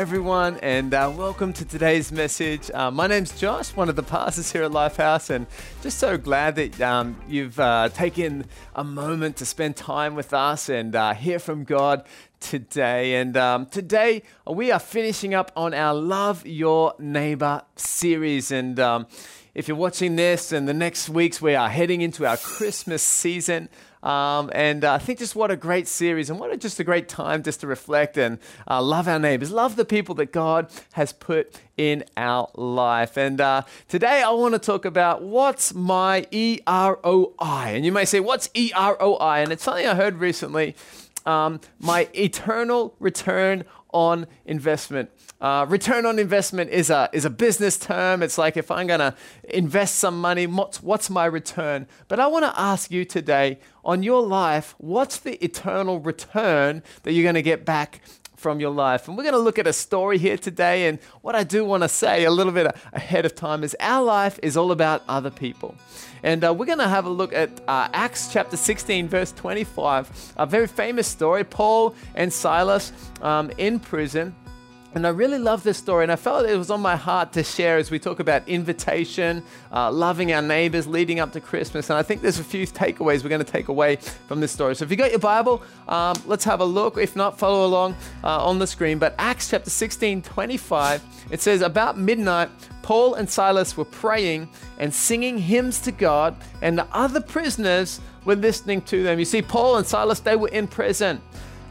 everyone, and uh, welcome to today's message. Uh, my name's Josh, one of the pastors here at Lifehouse, and just so glad that um, you've uh, taken a moment to spend time with us and uh, hear from God today. And um, today we are finishing up on our Love Your Neighbor series. And um, if you're watching this, and the next weeks we are heading into our Christmas season. Um, and uh, I think just what a great series and what a, just a great time just to reflect and uh, love our neighbors, love the people that God has put in our life. And uh, today I want to talk about what's my E R O I. And you may say, what's E R O I? And it's something I heard recently um, my eternal return on investment. Uh, return on investment is a, is a business term. It's like if I'm going to invest some money, what's, what's my return? But I want to ask you today on your life, what's the eternal return that you're going to get back from your life. And we're going to look at a story here today. And what I do want to say a little bit ahead of time is our life is all about other people. And uh, we're going to have a look at uh, Acts chapter 16, verse 25, a very famous story. Paul and Silas um, in prison. And I really love this story, and I felt it was on my heart to share as we talk about invitation, uh, loving our neighbors leading up to Christmas. And I think there's a few takeaways we're going to take away from this story. So if you got your Bible, um, let's have a look. If not, follow along uh, on the screen. But Acts chapter 16, 25, it says, About midnight, Paul and Silas were praying and singing hymns to God, and the other prisoners were listening to them. You see, Paul and Silas, they were in prison.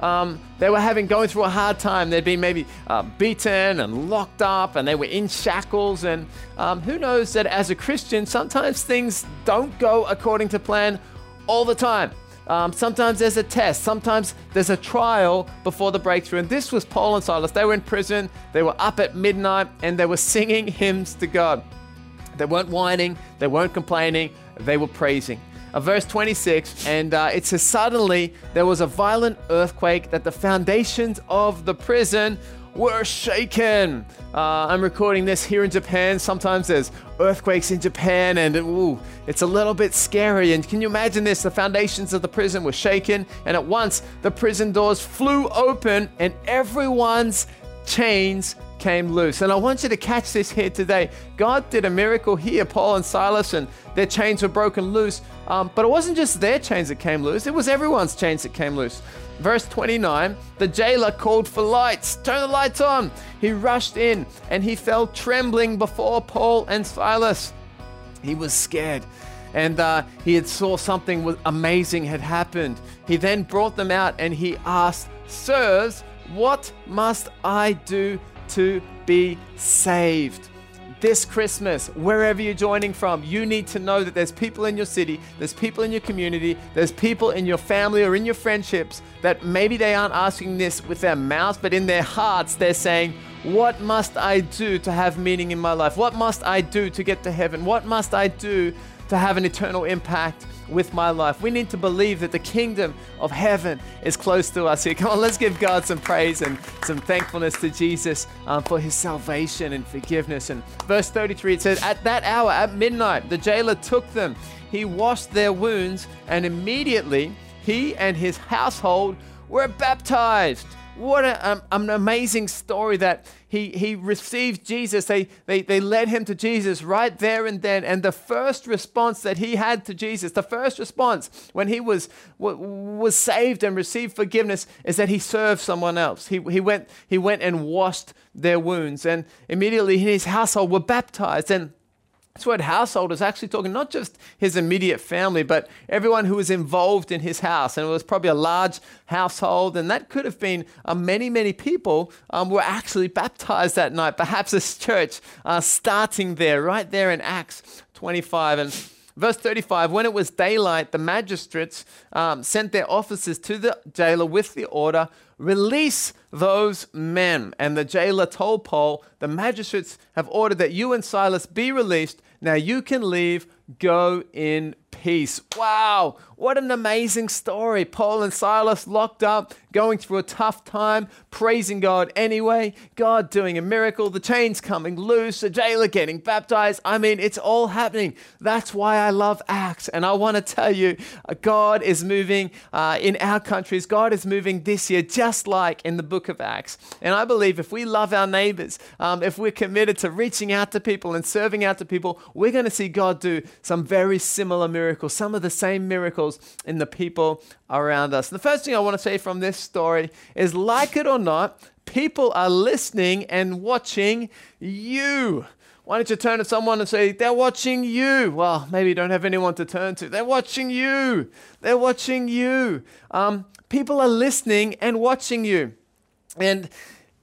Um, they were having going through a hard time. They'd been maybe uh, beaten and locked up, and they were in shackles. And um, who knows that as a Christian, sometimes things don't go according to plan all the time. Um, sometimes there's a test. Sometimes there's a trial before the breakthrough. And this was Paul and Silas. They were in prison. They were up at midnight, and they were singing hymns to God. They weren't whining. They weren't complaining. They were praising uh, verse 26, and uh, it says, Suddenly there was a violent earthquake that the foundations of the prison were shaken. Uh, I'm recording this here in Japan. Sometimes there's earthquakes in Japan, and ooh, it's a little bit scary. And can you imagine this? The foundations of the prison were shaken, and at once the prison doors flew open, and everyone's chains came loose. And I want you to catch this here today. God did a miracle here, Paul and Silas, and their chains were broken loose. Um, but it wasn't just their chains that came loose, it was everyone's chains that came loose. Verse 29 the jailer called for lights. Turn the lights on. He rushed in and he fell trembling before Paul and Silas. He was scared and uh, he had saw something amazing had happened. He then brought them out and he asked, Sirs, what must I do to be saved. This Christmas, wherever you're joining from, you need to know that there's people in your city, there's people in your community, there's people in your family or in your friendships that maybe they aren't asking this with their mouths, but in their hearts they're saying, What must I do to have meaning in my life? What must I do to get to heaven? What must I do to have an eternal impact with my life. We need to believe that the kingdom of heaven is close to us here. Come on, let's give God some praise and some thankfulness to Jesus um, for his salvation and forgiveness. And verse 33 it says, At that hour, at midnight, the jailer took them. He washed their wounds, and immediately he and his household were baptized. What a, um, an amazing story that he, he received Jesus. They, they, they led him to Jesus right there and then. And the first response that he had to Jesus, the first response when he was, was saved and received forgiveness, is that he served someone else. He, he, went, he went and washed their wounds. And immediately his household were baptized. And this word household is actually talking not just his immediate family, but everyone who was involved in his house. And it was probably a large household, and that could have been uh, many, many people um, were actually baptized that night. Perhaps this church uh, starting there, right there in Acts 25. And Verse 35 When it was daylight, the magistrates um, sent their officers to the jailer with the order release those men. And the jailer told Paul, The magistrates have ordered that you and Silas be released. Now you can leave, go in peace. Wow, what an amazing story. Paul and Silas locked up, going through a tough time, praising God anyway, God doing a miracle, the chains coming loose, the jailer getting baptized. I mean, it's all happening. That's why I love Acts. And I want to tell you, uh, God is moving uh, in our countries. God is moving this year, just like in the book book of Acts. And I believe if we love our neighbors, um, if we're committed to reaching out to people and serving out to people, we're going to see God do some very similar miracles, some of the same miracles in the people around us. The first thing I want to say from this story is like it or not, people are listening and watching you. Why don't you turn to someone and say, They're watching you? Well, maybe you don't have anyone to turn to. They're watching you. They're watching you. Um, people are listening and watching you. And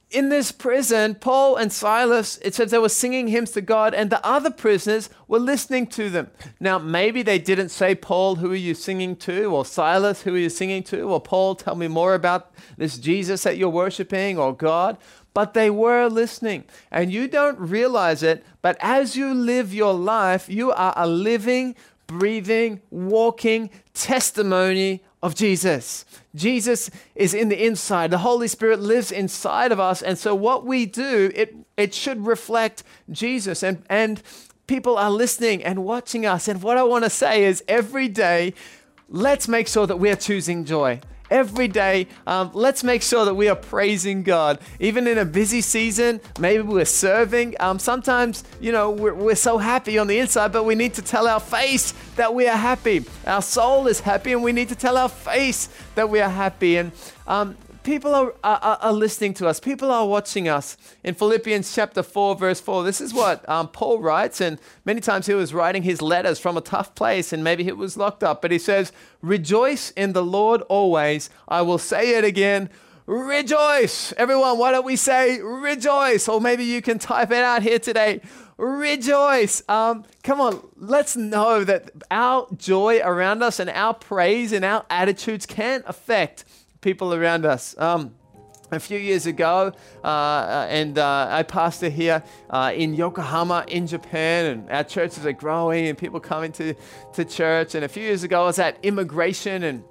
in this prison, Paul and Silas, it says they were singing hymns to God, and the other prisoners were listening to them. Now, maybe they didn't say, Paul, who are you singing to? Or Silas, who are you singing to? Or Paul, tell me more about this Jesus that you're worshiping, or God but they were listening. And you don't realize it, but as you live your life, you are a living, breathing, walking testimony of Jesus. Jesus is in the inside. The Holy Spirit lives inside of us. And so what we do, it, it should reflect Jesus. And, and people are listening and watching us. And what I want to say is every day, let's make sure that we're choosing joy every day. Um, let's make sure that we are praising God. Even in a busy season, maybe we're serving. Um, sometimes, you know, we're, we're so happy on the inside, but we need to tell our face that we are happy. Our soul is happy, and we need to tell our face that we are happy. And um, people are, are, are, listening to us, people are watching us. In Philippians chapter 4, verse 4, this is what um, Paul writes, and many times he was writing his letters from a tough place, and maybe he was locked up, but he says, Rejoice in the Lord always. I will say it again. Rejoice. Everyone, why don't we say rejoice? Or maybe you can type it out here today rejoice. Um, come on, let's know that our joy around us and our praise and our attitudes can affect people around us. Um, a few years ago, uh, uh, and uh, I pastor here uh, in Yokohama, in Japan, and our churches are growing, and people coming to, to church. And a few years ago, I was at immigration, and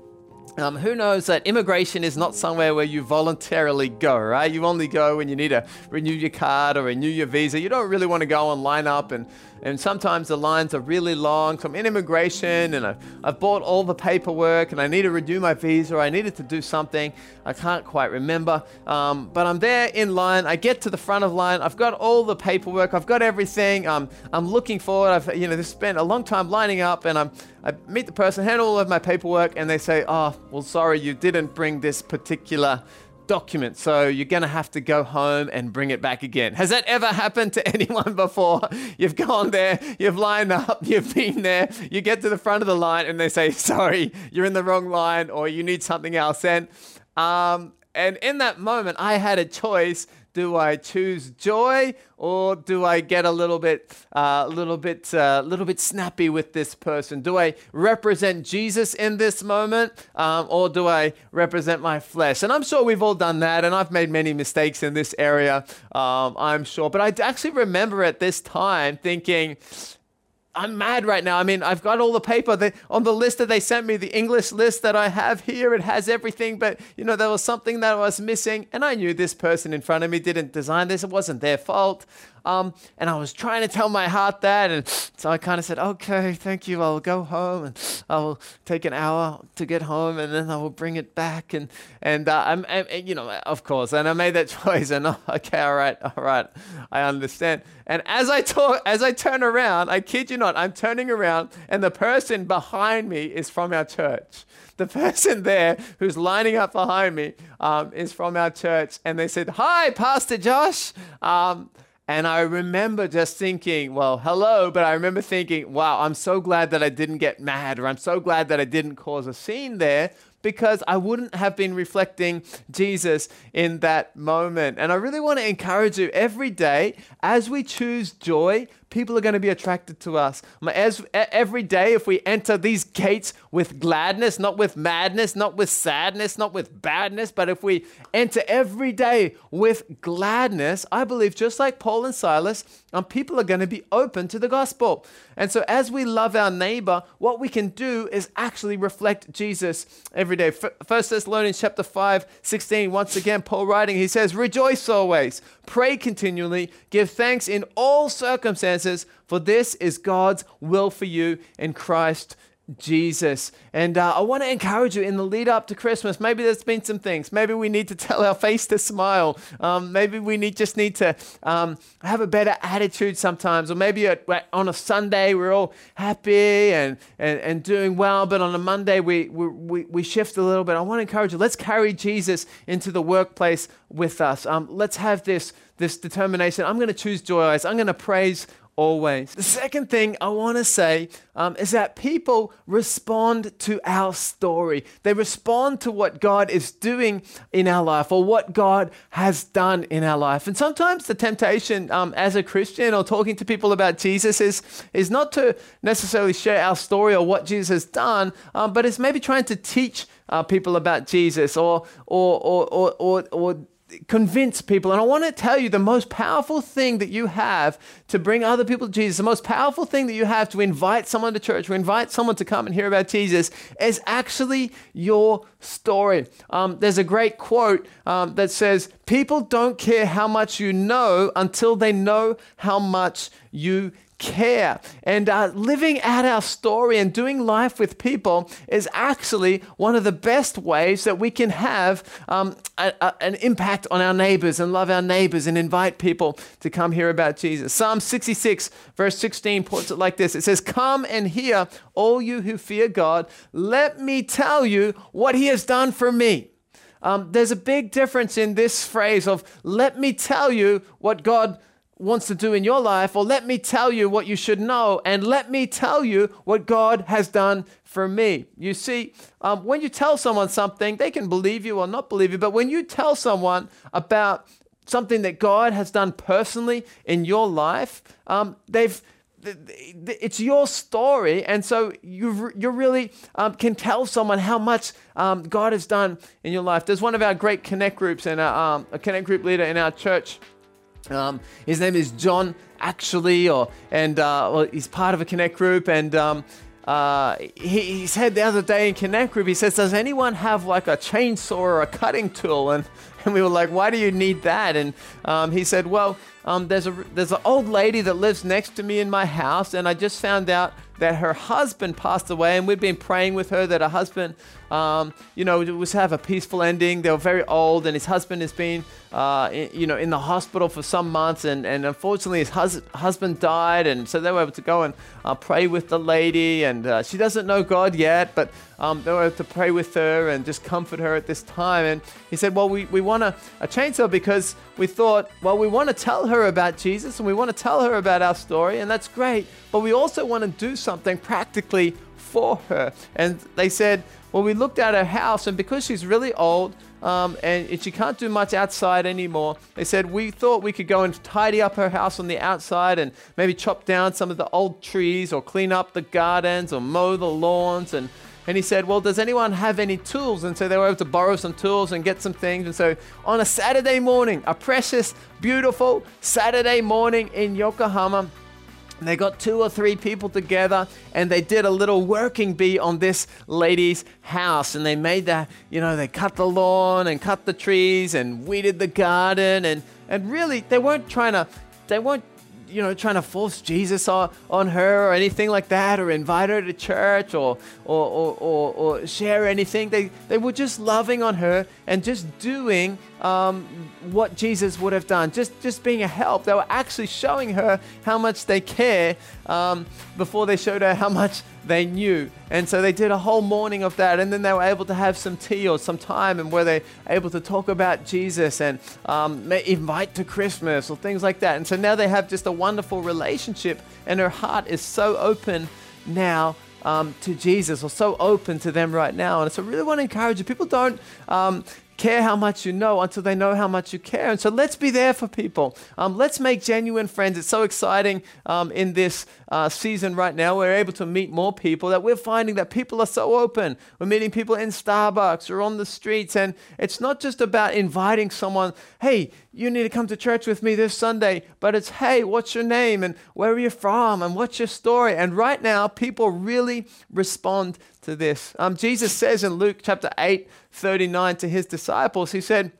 um, who knows that immigration is not somewhere where you voluntarily go, right? You only go when you need to renew your card or renew your visa. You don't really want to go and line up and and sometimes the lines are really long. So I'm in immigration and I've, I've bought all the paperwork and I need to renew my visa. I needed to do something. I can't quite remember. Um, but I'm there in line. I get to the front of line. I've got all the paperwork. I've got everything. Um, I'm looking forward. I've you know spent a long time lining up and I'm I meet the person, hand all of my paperwork, and they say, "Oh, well, sorry, you didn't bring this particular document. So you're going to have to go home and bring it back again. Has that ever happened to anyone before? You've gone there, you've lined up, you've been there, you get to the front of the line and they say, sorry, you're in the wrong line or you need something else. And, um, and in that moment, I had a choice do I choose joy or do I get a little bit, a uh, little bit, a uh, little bit snappy with this person? Do I represent Jesus in this moment, um, or do I represent my flesh? And I'm sure we've all done that, and I've made many mistakes in this area. Um, I'm sure, but I actually remember at this time thinking, I'm mad right now. I mean, I've got all the paper that, on the list that they sent me, the English list that I have here. It has everything, but you know, there was something that I was missing, and I knew this person in front of me didn't design this. It wasn't their fault. Um, and I was trying to tell my heart that. And so I kind of said, okay, thank you. I'll go home and I will take an hour to get home and then I will bring it back. And, and, uh, I'm, you know, of course. And I made that choice and oh, okay, all right, all right. I understand. And as I talk, as I turn around, I kid you not, I'm turning around and the person behind me is from our church the person there who's lining up behind me um, is from our church. And they said, Hi, Pastor Josh. Um, and I remember just thinking, well, hello, but I remember thinking, wow, I'm so glad that I didn't get mad, or I'm so glad that I didn't cause a scene there because I wouldn't have been reflecting Jesus in that moment. And I really want to encourage you every day as we choose joy, people are going to be attracted to us. As, every day, if we enter these gates with gladness, not with madness, not with sadness, not with badness, but if we enter every day with gladness, I believe just like Paul and Silas, um, people are going to be open to the gospel. And so, as we love our neighbor, what we can do is actually reflect Jesus every day. First Thessalonians chapter 5, 16, once again, Paul writing, he says, Rejoice always, pray continually, give thanks in all circumstances, for this is God's will for you in Christ Jesus. And uh, I want to encourage you in the lead up to Christmas. Maybe there's been some things. Maybe we need to tell our face to smile. Um, maybe we need, just need to um, have a better attitude sometimes. Or maybe at, on a Sunday we're all happy and, and, and doing well, but on a Monday we, we, we shift a little bit. I want to encourage you. Let's carry Jesus into the workplace with us. Um, let's have this, this determination. I'm going to choose joy. I'm going to praise always. The second thing I want to say um, is that people respond to our story. They respond to what God is doing in our life or what God has done in our life. And sometimes the temptation um, as a Christian or talking to people about Jesus is, is not to necessarily share our story or what Jesus has done, um, but it's maybe trying to teach uh, people about Jesus or, or, or, or, or, or convince people. And I want to tell you the most powerful thing that you have to bring other people to Jesus, the most powerful thing that you have to invite someone to church, to invite someone to come and hear about Jesus, is actually your story. Um, there's a great quote um, that says, People don't care how much you know until they know how much you care. And uh, living out our story and doing life with people is actually one of the best ways that we can have um, a, a, an impact on our neighbors and love our neighbors and invite people to come hear about Jesus. Psalm 66, verse 16, puts it like this It says, Come and hear, all you who fear God. Let me tell you what he has done for me. Um, there's a big difference in this phrase of, Let me tell you what God wants to do in your life, or let me tell you what you should know, and let me tell you what God has done for me. You see, um, when you tell someone something, they can believe you or not believe you, but when you tell someone about something that God has done personally in your life, um, they've it's your story, and so you you really um, can tell someone how much um, God has done in your life. There's one of our great connect groups and um, a connect group leader in our church um, his name is John, actually, or and uh, well, he's part of a Connect group. And um, uh, he, he, said the other day in Connect group, he says, "Does anyone have like a chainsaw or a cutting tool?" And and we were like, "Why do you need that?" And um, he said, "Well, um, there's a there's an old lady that lives next to me in my house, and I just found out that her husband passed away, and we've been praying with her that her husband, um, you know, was have a peaceful ending. They were very old, and his husband has been, uh, in, you know, in the hospital for some months, and, and unfortunately his hus- husband died, and so they were able to go and uh, pray with the lady, and uh, she doesn't know God yet, but um, they were able to pray with her and just comfort her at this time. And he said, well, we, we want a chainsaw because we thought, well, we want to tell her about Jesus, and we want to tell her about our story, and that's great, but we also want to do something practically for her. And they said, well, we looked at her house, and because she's really old um, and she can't do much outside anymore, they said we thought we could go and tidy up her house on the outside and maybe chop down some of the old trees or clean up the gardens or mow the lawns and and he said, Well, does anyone have any tools? And so they were able to borrow some tools and get some things. And so on a Saturday morning, a precious, beautiful Saturday morning in Yokohama, they got two or three people together and they did a little working bee on this lady's house. And they made that, you know, they cut the lawn and cut the trees and weeded the garden. And, and really, they weren't trying to, they weren't you know, trying to force Jesus on, on her or anything like that, or invite her to church or, or, or, or, or share anything. They, they were just loving on her and just doing um, what Jesus would have done, just, just being a help. They were actually showing her how much they care um, before they showed her how much they knew. And so they did a whole morning of that. And then they were able to have some tea or some time and where they able to talk about Jesus and um, invite to Christmas or things like that. And so now they have just a wonderful relationship. And her heart is so open now um, to Jesus or so open to them right now. And so I really want to encourage you. People don't um, care how much you know until they know how much you care. And so let's be there for people. Um, let's make genuine friends. It's so exciting um, in this uh, season right now. We're able to meet more people that we're finding that people are so open. We're meeting people in Starbucks or on the streets. And it's not just about inviting someone, hey, you need to come to church with me this Sunday, but it's, hey, what's your name and where are you from and what's your story? And right now, people really respond to this. Um, Jesus says in Luke chapter 8, 39 to his disciples, he said,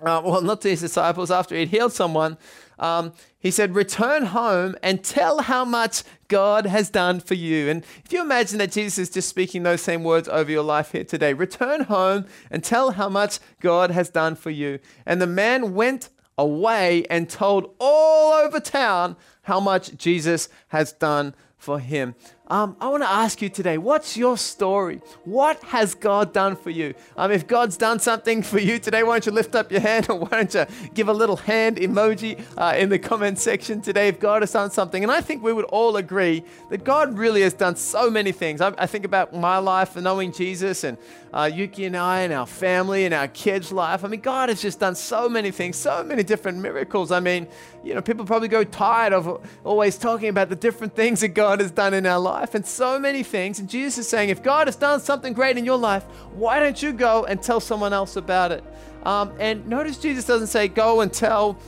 uh, well, not to his disciples, after he'd healed someone, um, he said, Return home and tell how much God has done for you. And if you imagine that Jesus is just speaking those same words over your life here today, return home and tell how much God has done for you. And the man went away and told all over town how much Jesus has done for him. Um, I want to ask you today, what's your story? What has God done for you? Um, if God's done something for you today, why don't you lift up your hand or why don't you give a little hand emoji uh, in the comment section today if God has done something? And I think we would all agree that God really has done so many things. I, I think about my life and knowing Jesus and uh, Yuki and I and our family and our kids' life. I mean, God has just done so many things, so many different miracles. I mean, you know, people probably go tired of always talking about the different things that God has done in our life and so many things. And Jesus is saying, if God has done something great in your life, why don't you go and tell someone else about it? Um, and notice Jesus doesn't say, go and tell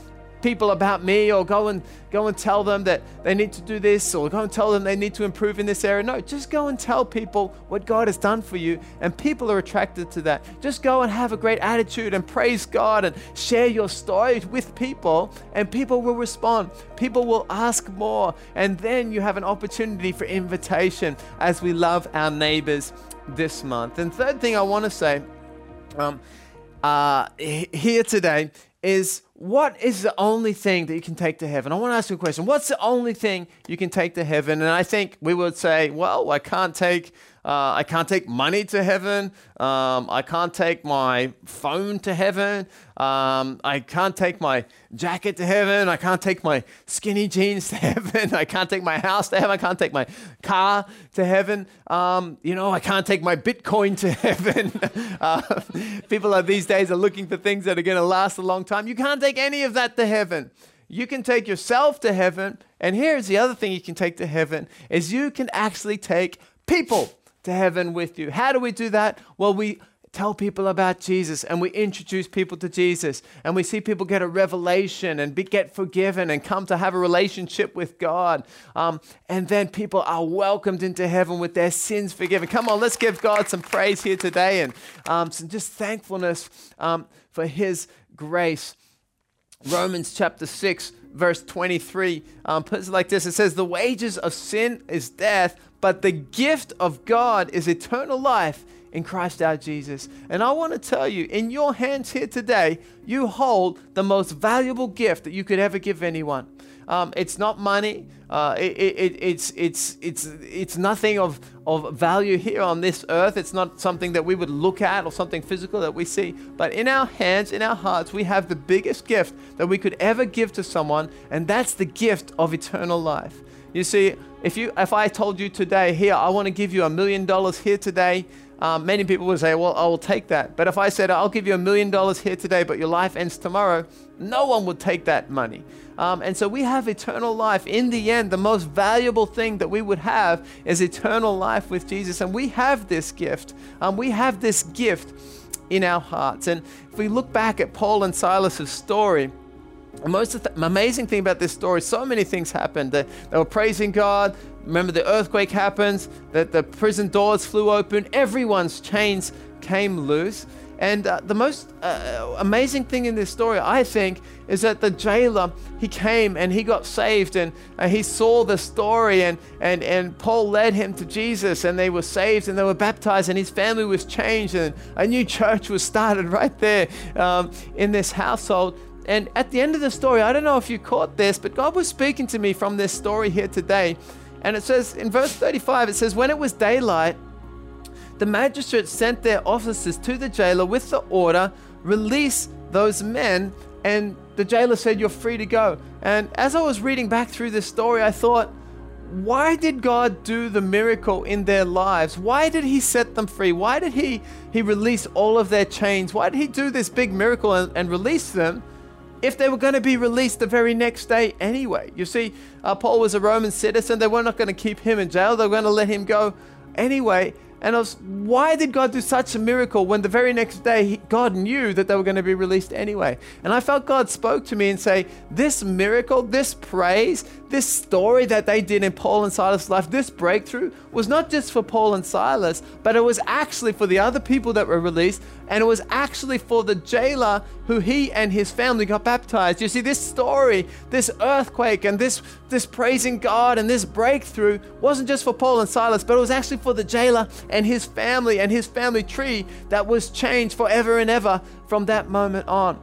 people about me or go and go and tell them that they need to do this or go and tell them they need to improve in this area. No, just go and tell people what God has done for you and people are attracted to that. Just go and have a great attitude and praise God and share your story with people and people will respond. People will ask more and then you have an opportunity for invitation as we love our neighbors this month. And third thing I want to say um, uh, here today is what is the only thing that you can take to heaven? I want to ask you a question. What's the only thing you can take to heaven? And I think we would say, well, I can't take uh, I can't take money to heaven. Um, I can't take my phone to heaven. Um, I can't take my jacket to heaven. I can't take my skinny jeans to heaven. I can't take my house to heaven. I can't take my car to heaven. Um, you know, I can't take my Bitcoin to heaven. uh, people are these days are looking for things that are going to last a long time. You can't take any of that to heaven. You can take yourself to heaven. And here's the other thing you can take to heaven is you can actually take people to heaven with you. How do we do that? Well, we tell people about Jesus and we introduce people to Jesus and we see people get a revelation and be, get forgiven and come to have a relationship with God. Um, and then people are welcomed into heaven with their sins forgiven. Come on, let's give God some praise here today and um, some just thankfulness um, for His grace. Romans chapter 6, verse 23 um, puts it like this it says, The wages of sin is death but the gift of God is eternal life in Christ our Jesus. And I want to tell you, in your hands here today, you hold the most valuable gift that you could ever give anyone. Um, it's not money. Uh, it, it, it's, it's, it's, it's nothing of, of value here on this earth. It's not something that we would look at or something physical that we see. But in our hands, in our hearts, we have the biggest gift that we could ever give to someone, and that's the gift of eternal life. You see, if you if I told you today, here, I want to give you a million dollars here today, um, many people would say, well, I will take that. But if I said, I'll give you a million dollars here today, but your life ends tomorrow, no one would take that money. Um, and so we have eternal life. In the end, the most valuable thing that we would have is eternal life with Jesus. And we have this gift. Um, we have this gift in our hearts. And if we look back at Paul and Silas's story, the most amazing thing about this story, so many things happened. They, they were praising God. Remember, the earthquake happens, that the prison doors flew open, everyone's chains came loose. And uh, the most uh, amazing thing in this story, I think, is that the jailer, he came and he got saved and uh, he saw the story and, and, and Paul led him to Jesus and they were saved and they were baptized and his family was changed and a new church was started right there um, in this household. And at the end of the story, I don't know if you caught this, but God was speaking to me from this story here today. And it says in verse 35, it says, When it was daylight, the magistrates sent their officers to the jailer with the order, release those men. And the jailer said, You're free to go. And as I was reading back through this story, I thought, why did God do the miracle in their lives? Why did He set them free? Why did He, he release all of their chains? Why did He do this big miracle and, and release them? If they were going to be released the very next day anyway. You see, uh, Paul was a Roman citizen. They were not going to keep him in jail, they were going to let him go anyway. And I was, why did God do such a miracle when the very next day God knew that they were going to be released anyway? And I felt God spoke to me and say, this miracle, this praise, this story that they did in Paul and Silas' life, this breakthrough was not just for Paul and Silas, but it was actually for the other people that were released. And it was actually for the jailer who he and his family got baptized. You see, this story, this earthquake, and this, this praising God and this breakthrough wasn't just for Paul and Silas, but it was actually for the jailer and his family and his family tree that was changed forever and ever from that moment on.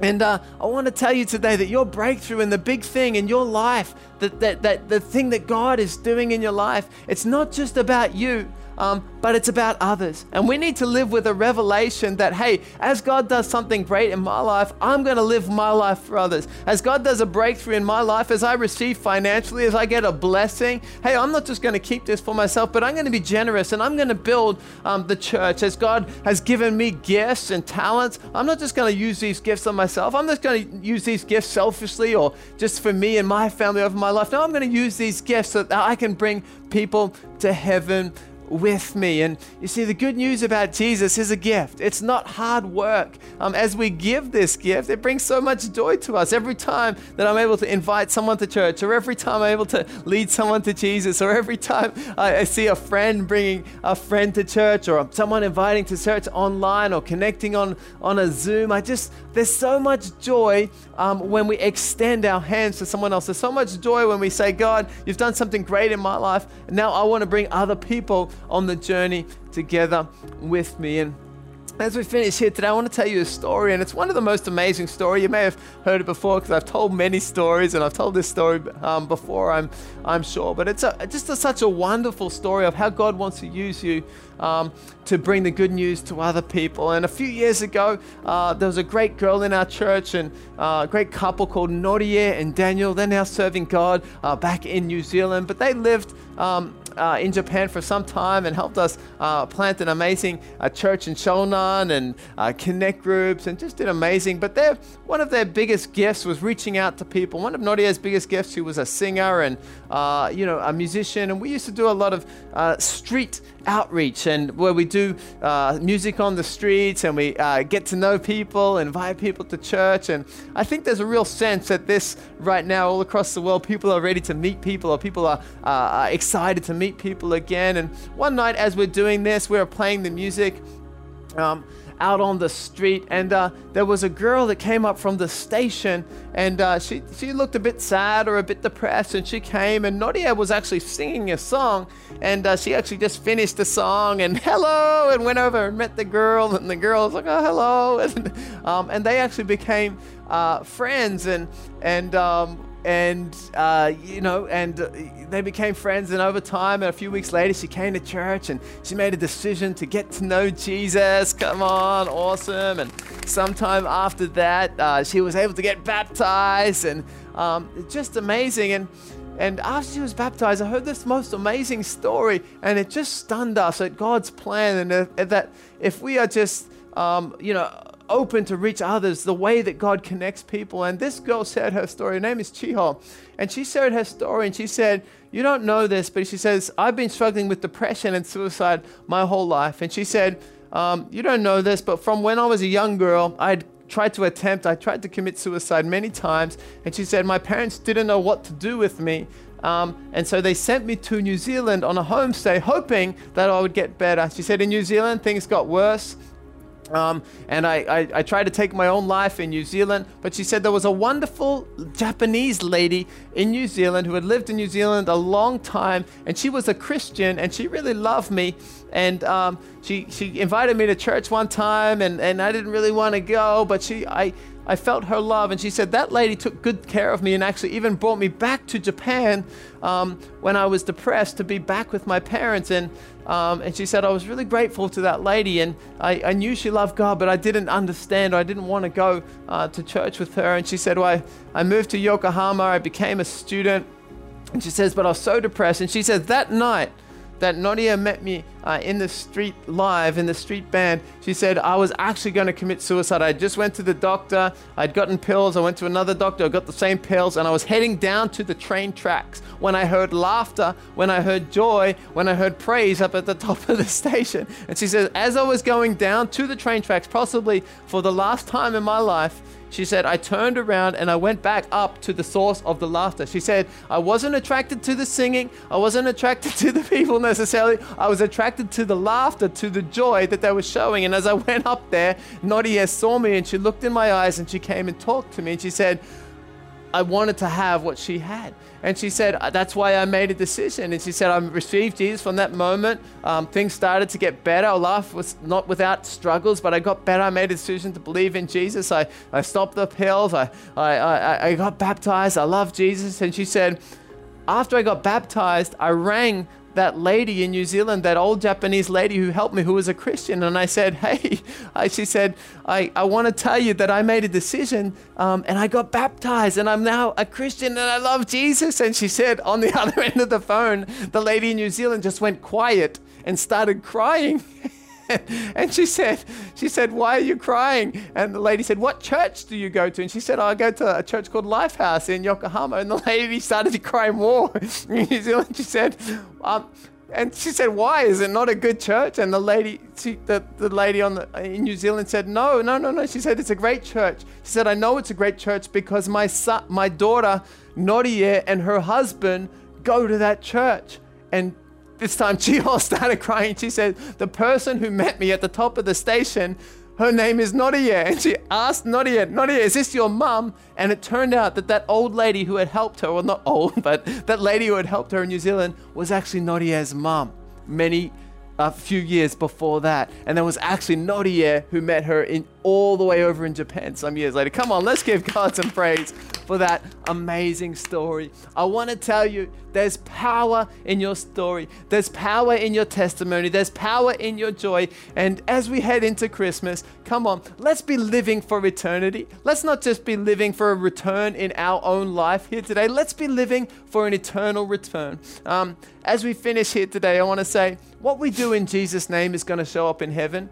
And uh, I want to tell you today that your breakthrough and the big thing in your life, that, that, that the thing that God is doing in your life, it's not just about you, um, but it's about others. And we need to live with a revelation that, hey, as God does something great in my life, I'm going to live my life for others. As God does a breakthrough in my life, as I receive financially, as I get a blessing, hey, I'm not just going to keep this for myself, but I'm going to be generous and I'm going to build um, the church. As God has given me gifts and talents, I'm not just going to use these gifts on myself. I'm just going to use these gifts selfishly or just for me and my family over my life. No, I'm going to use these gifts so that I can bring people to heaven with me. And you see, the good news about Jesus is a gift. It's not hard work. Um, as we give this gift, it brings so much joy to us. Every time that I'm able to invite someone to church, or every time I'm able to lead someone to Jesus, or every time I, I see a friend bringing a friend to church, or someone inviting to church online, or connecting on, on a Zoom, I just, there's so much joy um, when we extend our hands to someone else. There's so much joy when we say, God, you've done something great in my life. And now I want to bring other people on the journey together with me. And as we finish here today, I want to tell you a story, and it's one of the most amazing stories. You may have heard it before because I've told many stories, and I've told this story um, before, I'm, I'm sure. But it's a, just a, such a wonderful story of how God wants to use you um, to bring the good news to other people. And a few years ago, uh, there was a great girl in our church and uh, a great couple called Norie and Daniel. They're now serving God uh, back in New Zealand, but they lived um, uh, in Japan for some time and helped us uh, plant an amazing uh, church in Shonan and uh, connect groups and just did amazing. But their, one of their biggest gifts was reaching out to people. One of Noria's biggest gifts, she was a singer and uh, you know a musician, and we used to do a lot of uh, street outreach and where we do uh, music on the streets and we uh, get to know people, invite people to church. And I think there's a real sense that this right now, all across the world, people are ready to meet people or people are uh, excited to meet people again. And one night, as we're doing this, we were playing the music. Um, out on the street, and uh, there was a girl that came up from the station, and uh, she she looked a bit sad or a bit depressed, and she came, and Noria was actually singing a song, and uh, she actually just finished the song, and hello, and went over and met the girl, and the girl was like, oh hello, and um, and they actually became uh, friends, and and um, and uh, you know, and uh, they became friends. And over time, and a few weeks later, she came to church and she made a decision to get to know Jesus. Come on, awesome! And sometime after that, uh, she was able to get baptized, and um, just amazing. And and after she was baptized, I heard this most amazing story, and it just stunned us at God's plan, and that if we are just, um, you know, open to reach others, the way that God connects people. And this girl shared her story. Her name is Chiho. And she shared her story and she said, You don't know this, but she says, I've been struggling with depression and suicide my whole life. And she said, um, You don't know this, but from when I was a young girl, I'd tried to attempt, I tried to commit suicide many times. And she said, My parents didn't know what to do with me. Um, and so they sent me to New Zealand on a homestay, hoping that I would get better. She said, In New Zealand, things got worse. Um, and I, I, I, tried to take my own life in New Zealand, but she said there was a wonderful Japanese lady in New Zealand who had lived in New Zealand a long time, and she was a Christian, and she really loved me. And um, she, she invited me to church one time, and, and I didn't really want to go, but she, I, I felt her love. And she said that lady took good care of me and actually even brought me back to Japan um, when I was depressed to be back with my parents. And, um, and she said, I was really grateful to that lady. And I, I knew she loved God, but I didn't understand. I didn't want to go uh, to church with her. And she said, well, I, I moved to Yokohama. I became a student. And she says, but I was so depressed. And she says, that night, that Nadia met me uh, in the street live in the street band. She said I was actually going to commit suicide. I just went to the doctor. I'd gotten pills. I went to another doctor. I got the same pills, and I was heading down to the train tracks when I heard laughter, when I heard joy, when I heard praise up at the top of the station. And she says, as I was going down to the train tracks, possibly for the last time in my life, she said, I turned around and I went back up to the source of the laughter. She said, I wasn't attracted to the singing, I wasn't attracted to the people necessarily. I was attracted to the laughter, to the joy that they were showing. And as I went up there, Nadia saw me and she looked in my eyes and she came and talked to me and she said, I wanted to have what she had. And she said, uh, That's why I made a decision. And she said, I received Jesus from that moment. Um, things started to get better. Life was not without struggles, but I got better. I made a decision to believe in Jesus. I, I stopped the pills. I, I, I, I got baptized. I love Jesus. And she said, After I got baptized, I rang that lady in New Zealand, that old Japanese lady who helped me, who was a Christian. And I said, Hey, I, she said, I, I want to tell you that I made a decision um, and I got baptized and I'm now a Christian and I love Jesus. And she said, on the other end of the phone, the lady in New Zealand just went quiet and started crying. and she said, she said, why are you crying? And the lady said, what church do you go to? And she said, I go to a church called Lifehouse in Yokohama. And the lady started to cry more in New Zealand. She said, um, and she said, "Why is it not a good church?" And the lady, she, the, the lady on the, in New Zealand said, "No, no, no, no." She said, "It's a great church." She said, "I know it's a great church because my son, my daughter, Norie, and her husband go to that church." And this time all started crying. She said, The person who met me at the top of the station, her name is Nadia. And she asked Nadia, Nadia, is this your mum? And it turned out that that old lady who had helped her, well, not old, but that lady who had helped her in New Zealand was actually Nadia's mum many a few years before that. And there was actually Nadia who met her in all the way over in Japan some years later. Come on, let's give God some praise for that amazing story. I want to tell you there's power in your story, there's power in your testimony, there's power in your joy. And as we head into Christmas, come on, let's be living for eternity. Let's not just be living for a return in our own life here today, let's be living for an eternal return. Um, as we finish here today, I want to say what we do in Jesus' name is going to show up in heaven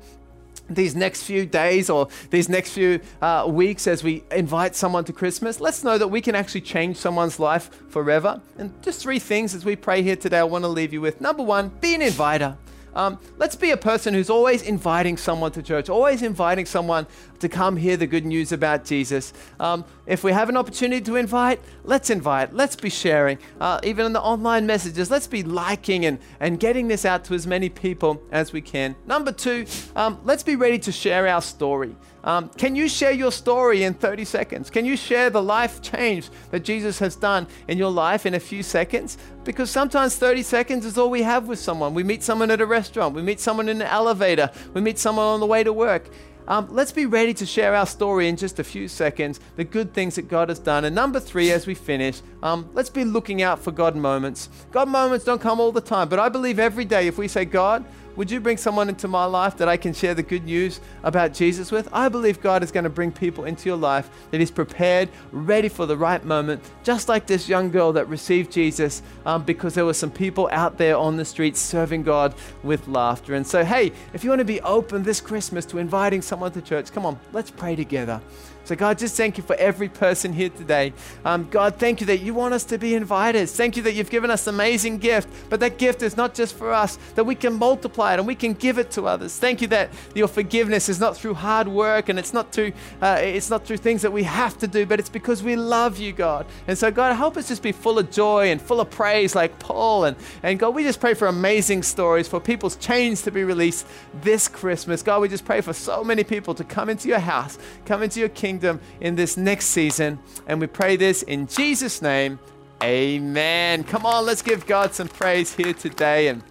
these next few days or these next few uh, weeks as we invite someone to Christmas, let's know that we can actually change someone's life forever. And just three things as we pray here today, I want to leave you with. Number one, be an inviter. Um, let's be a person who's always inviting someone to church, always inviting someone to come hear the good news about Jesus. Um, if we have an opportunity to invite, let's invite. Let's be sharing. Uh, even in the online messages, let's be liking and, and getting this out to as many people as we can. Number two, um, let's be ready to share our story. Um, can you share your story in 30 seconds? Can you share the life change that Jesus has done in your life in a few seconds? Because sometimes 30 seconds is all we have with someone. We meet someone at a restaurant, we meet someone in an elevator, we meet someone on the way to work. Um, let's be ready to share our story in just a few seconds, the good things that God has done. And number three, as we finish, um, let's be looking out for God moments. God moments don't come all the time, but I believe every day if we say, God, would you bring someone into my life that I can share the good news about Jesus with? I believe God is going to bring people into your life that is prepared, ready for the right moment, just like this young girl that received Jesus um, because there were some people out there on the streets serving God with laughter. And so, hey, if you want to be open this Christmas to inviting someone to church, come on, let's pray together. So, God, just thank you for every person here today. Um, God, thank you that you want us to be inviters. Thank you that you've given us amazing gift, but that gift is not just for us, that we can multiply it and we can give it to others. Thank you that your forgiveness is not through hard work and it's not through uh, it's not through things that we have to do, but it's because we love you, God. And so, God, help us just be full of joy and full of praise like Paul. And, and God, we just pray for amazing stories, for people's chains to be released this Christmas. God, we just pray for so many people to come into your house, come into your kingdom kingdom in this next season. And we pray this in Jesus' name. Amen. Come on, let's give God some praise here today. And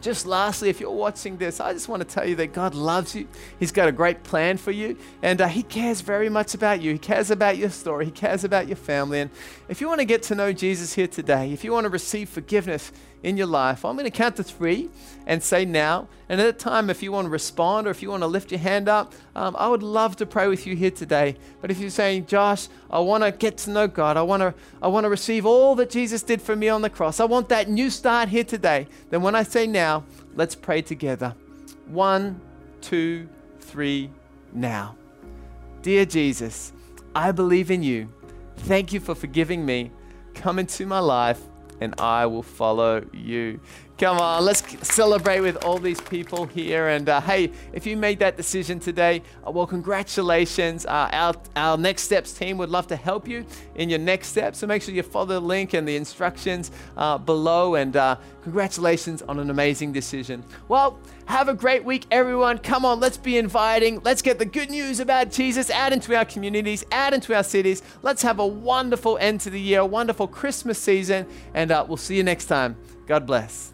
just lastly, if you're watching this, I just want to tell you that God loves you. He's got a great plan for you, and uh, He cares very much about you. He cares about your story, He cares about your family. And if you want to get to know Jesus here today, if you want to receive forgiveness, in your life. I'm going to count to three and say now. And at that time, if you want to respond or if you want to lift your hand up, um, I would love to pray with you here today. But if you're saying, Josh, I want to get to know God, I want to, I want to receive all that Jesus did for me on the cross, I want that new start here today, then when I say now, let's pray together. One, two, three, now. Dear Jesus, I believe in you. Thank you for forgiving me. Come into my life and I will follow you. Come on, let's celebrate with all these people here. And uh, hey, if you made that decision today, uh, well, congratulations. Uh, our, our Next Steps team would love to help you in your next step. So make sure you follow the link and the instructions uh, below. And uh, congratulations on an amazing decision. Well, have a great week, everyone. Come on, let's be inviting. Let's get the good news about Jesus out into our communities, out into our cities. Let's have a wonderful end to the year, a wonderful Christmas season. And we'll see you next time. God bless.